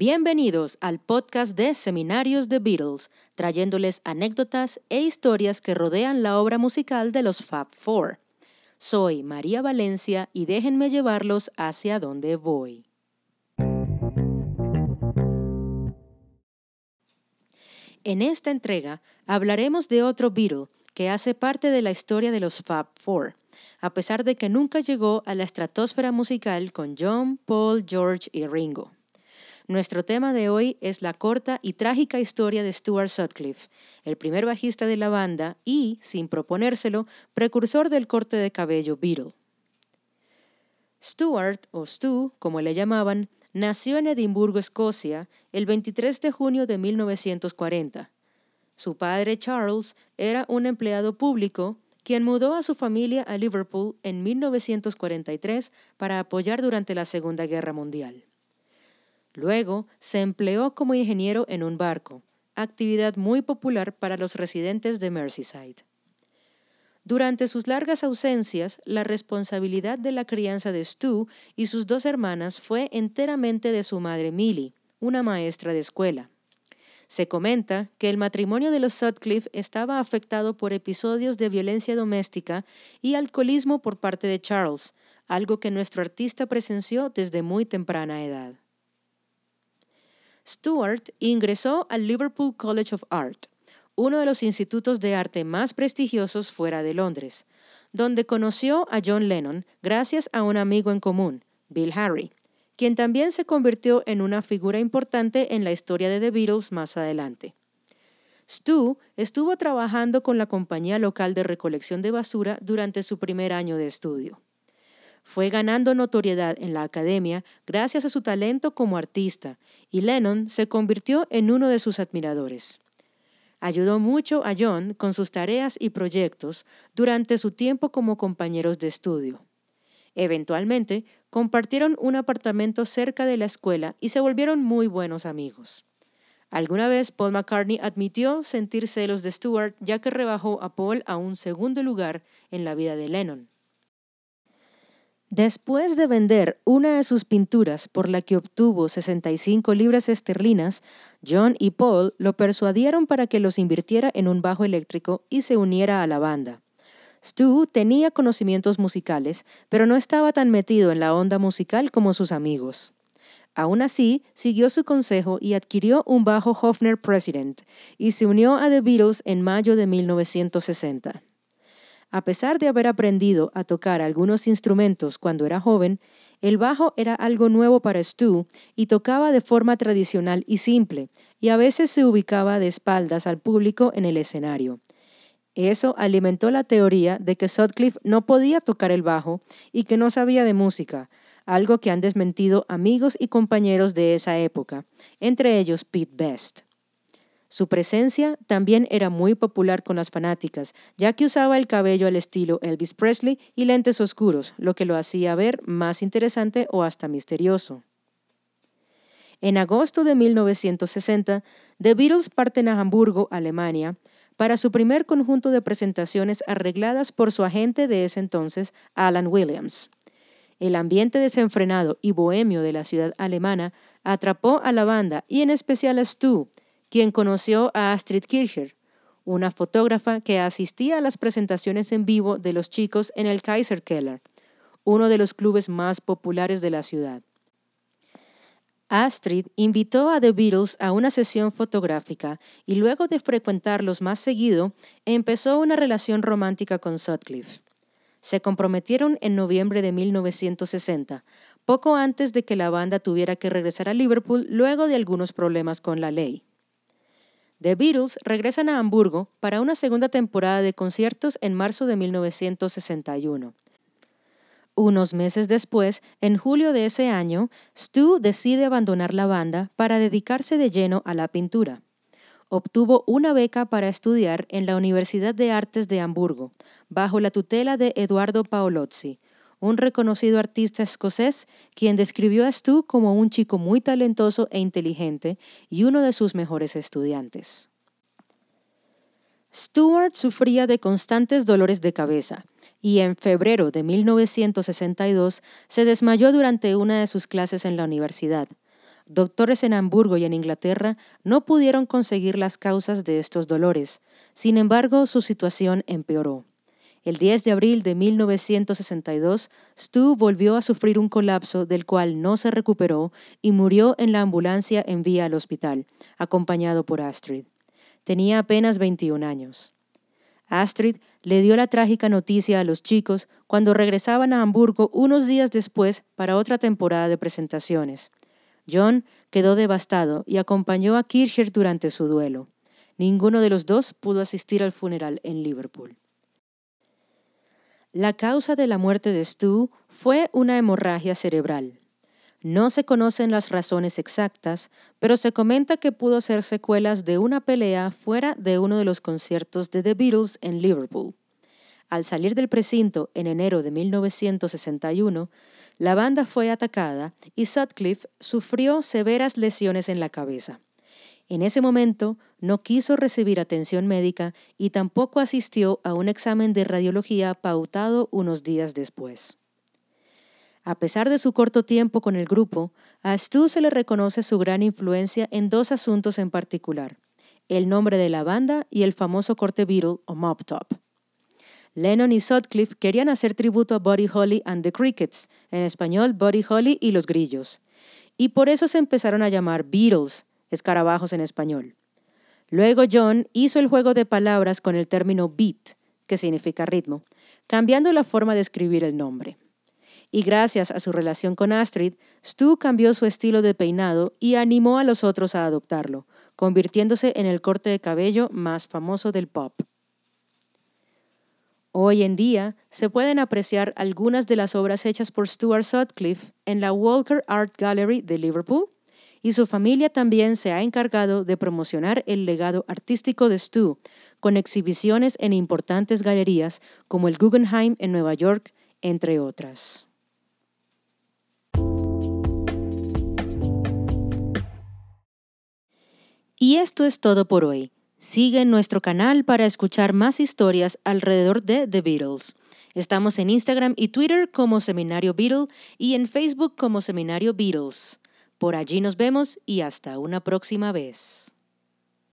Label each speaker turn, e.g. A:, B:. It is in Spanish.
A: Bienvenidos al podcast de Seminarios de Beatles, trayéndoles anécdotas e historias que rodean la obra musical de los Fab Four. Soy María Valencia y déjenme llevarlos hacia donde voy. En esta entrega hablaremos de otro Beatle que hace parte de la historia de los Fab Four, a pesar de que nunca llegó a la estratosfera musical con John, Paul, George y Ringo. Nuestro tema de hoy es la corta y trágica historia de Stuart Sutcliffe, el primer bajista de la banda y, sin proponérselo, precursor del corte de cabello Beatle. Stuart, o Stu, como le llamaban, nació en Edimburgo, Escocia, el 23 de junio de 1940. Su padre Charles era un empleado público quien mudó a su familia a Liverpool en 1943 para apoyar durante la Segunda Guerra Mundial. Luego se empleó como ingeniero en un barco, actividad muy popular para los residentes de Merseyside. Durante sus largas ausencias, la responsabilidad de la crianza de Stu y sus dos hermanas fue enteramente de su madre Millie, una maestra de escuela. Se comenta que el matrimonio de los Sutcliffe estaba afectado por episodios de violencia doméstica y alcoholismo por parte de Charles, algo que nuestro artista presenció desde muy temprana edad. Stuart ingresó al Liverpool College of Art, uno de los institutos de arte más prestigiosos fuera de Londres, donde conoció a John Lennon gracias a un amigo en común, Bill Harry, quien también se convirtió en una figura importante en la historia de The Beatles más adelante. Stu estuvo trabajando con la compañía local de recolección de basura durante su primer año de estudio. Fue ganando notoriedad en la academia gracias a su talento como artista y Lennon se convirtió en uno de sus admiradores. Ayudó mucho a John con sus tareas y proyectos durante su tiempo como compañeros de estudio. Eventualmente, compartieron un apartamento cerca de la escuela y se volvieron muy buenos amigos. Alguna vez Paul McCartney admitió sentir celos de Stewart ya que rebajó a Paul a un segundo lugar en la vida de Lennon. Después de vender una de sus pinturas por la que obtuvo 65 libras esterlinas, John y Paul lo persuadieron para que los invirtiera en un bajo eléctrico y se uniera a la banda. Stu tenía conocimientos musicales, pero no estaba tan metido en la onda musical como sus amigos. Aún así, siguió su consejo y adquirió un bajo Hofner President y se unió a The Beatles en mayo de 1960. A pesar de haber aprendido a tocar algunos instrumentos cuando era joven, el bajo era algo nuevo para Stu y tocaba de forma tradicional y simple, y a veces se ubicaba de espaldas al público en el escenario. Eso alimentó la teoría de que Sutcliffe no podía tocar el bajo y que no sabía de música, algo que han desmentido amigos y compañeros de esa época, entre ellos Pete Best. Su presencia también era muy popular con las fanáticas, ya que usaba el cabello al estilo Elvis Presley y lentes oscuros, lo que lo hacía ver más interesante o hasta misterioso. En agosto de 1960, The Beatles parten a Hamburgo, Alemania, para su primer conjunto de presentaciones arregladas por su agente de ese entonces, Alan Williams. El ambiente desenfrenado y bohemio de la ciudad alemana atrapó a la banda y en especial a Stu, quien conoció a Astrid Kircher, una fotógrafa que asistía a las presentaciones en vivo de los chicos en el Kaiser Keller, uno de los clubes más populares de la ciudad. Astrid invitó a The Beatles a una sesión fotográfica y luego de frecuentarlos más seguido, empezó una relación romántica con Sutcliffe. Se comprometieron en noviembre de 1960, poco antes de que la banda tuviera que regresar a Liverpool luego de algunos problemas con la ley. The Beatles regresan a Hamburgo para una segunda temporada de conciertos en marzo de 1961. Unos meses después, en julio de ese año, Stu decide abandonar la banda para dedicarse de lleno a la pintura. Obtuvo una beca para estudiar en la Universidad de Artes de Hamburgo, bajo la tutela de Eduardo Paolozzi, un reconocido artista escocés quien describió a Stu como un chico muy talentoso e inteligente y uno de sus mejores estudiantes. Stuart sufría de constantes dolores de cabeza y en febrero de 1962 se desmayó durante una de sus clases en la universidad. doctores en Hamburgo y en Inglaterra no pudieron conseguir las causas de estos dolores. Sin embargo, su situación empeoró. El 10 de abril de 1962, Stu volvió a sufrir un colapso del cual no se recuperó y murió en la ambulancia en vía al hospital, acompañado por Astrid. Tenía apenas 21 años. Astrid le dio la trágica noticia a los chicos cuando regresaban a Hamburgo unos días después para otra temporada de presentaciones. John quedó devastado y acompañó a Kircher durante su duelo. Ninguno de los dos pudo asistir al funeral en Liverpool. La causa de la muerte de Stu fue una hemorragia cerebral. No se conocen las razones exactas, pero se comenta que pudo ser secuelas de una pelea fuera de uno de los conciertos de The Beatles en Liverpool. Al salir del precinto en enero de 1961, la banda fue atacada y Sutcliffe sufrió severas lesiones en la cabeza. En ese momento no quiso recibir atención médica y tampoco asistió a un examen de radiología pautado unos días después. A pesar de su corto tiempo con el grupo, a Stu se le reconoce su gran influencia en dos asuntos en particular, el nombre de la banda y el famoso corte Beatle o Mop Top. Lennon y Sutcliffe querían hacer tributo a Buddy Holly and the Crickets, en español Buddy Holly y los Grillos, y por eso se empezaron a llamar Beatles, escarabajos en español. Luego John hizo el juego de palabras con el término beat, que significa ritmo, cambiando la forma de escribir el nombre y gracias a su relación con Astrid, Stu cambió su estilo de peinado y animó a los otros a adoptarlo, convirtiéndose en el corte de cabello más famoso del pop. Hoy en día se pueden apreciar algunas de las obras hechas por Stuart Sutcliffe en la Walker Art Gallery de Liverpool, y su familia también se ha encargado de promocionar el legado artístico de Stu, con exhibiciones en importantes galerías como el Guggenheim en Nueva York, entre otras. Y esto es todo por hoy. Sigue nuestro canal para escuchar más historias alrededor de The Beatles. Estamos en Instagram y Twitter como Seminario Beatle y en Facebook como Seminario Beatles. Por allí nos vemos y hasta una próxima vez.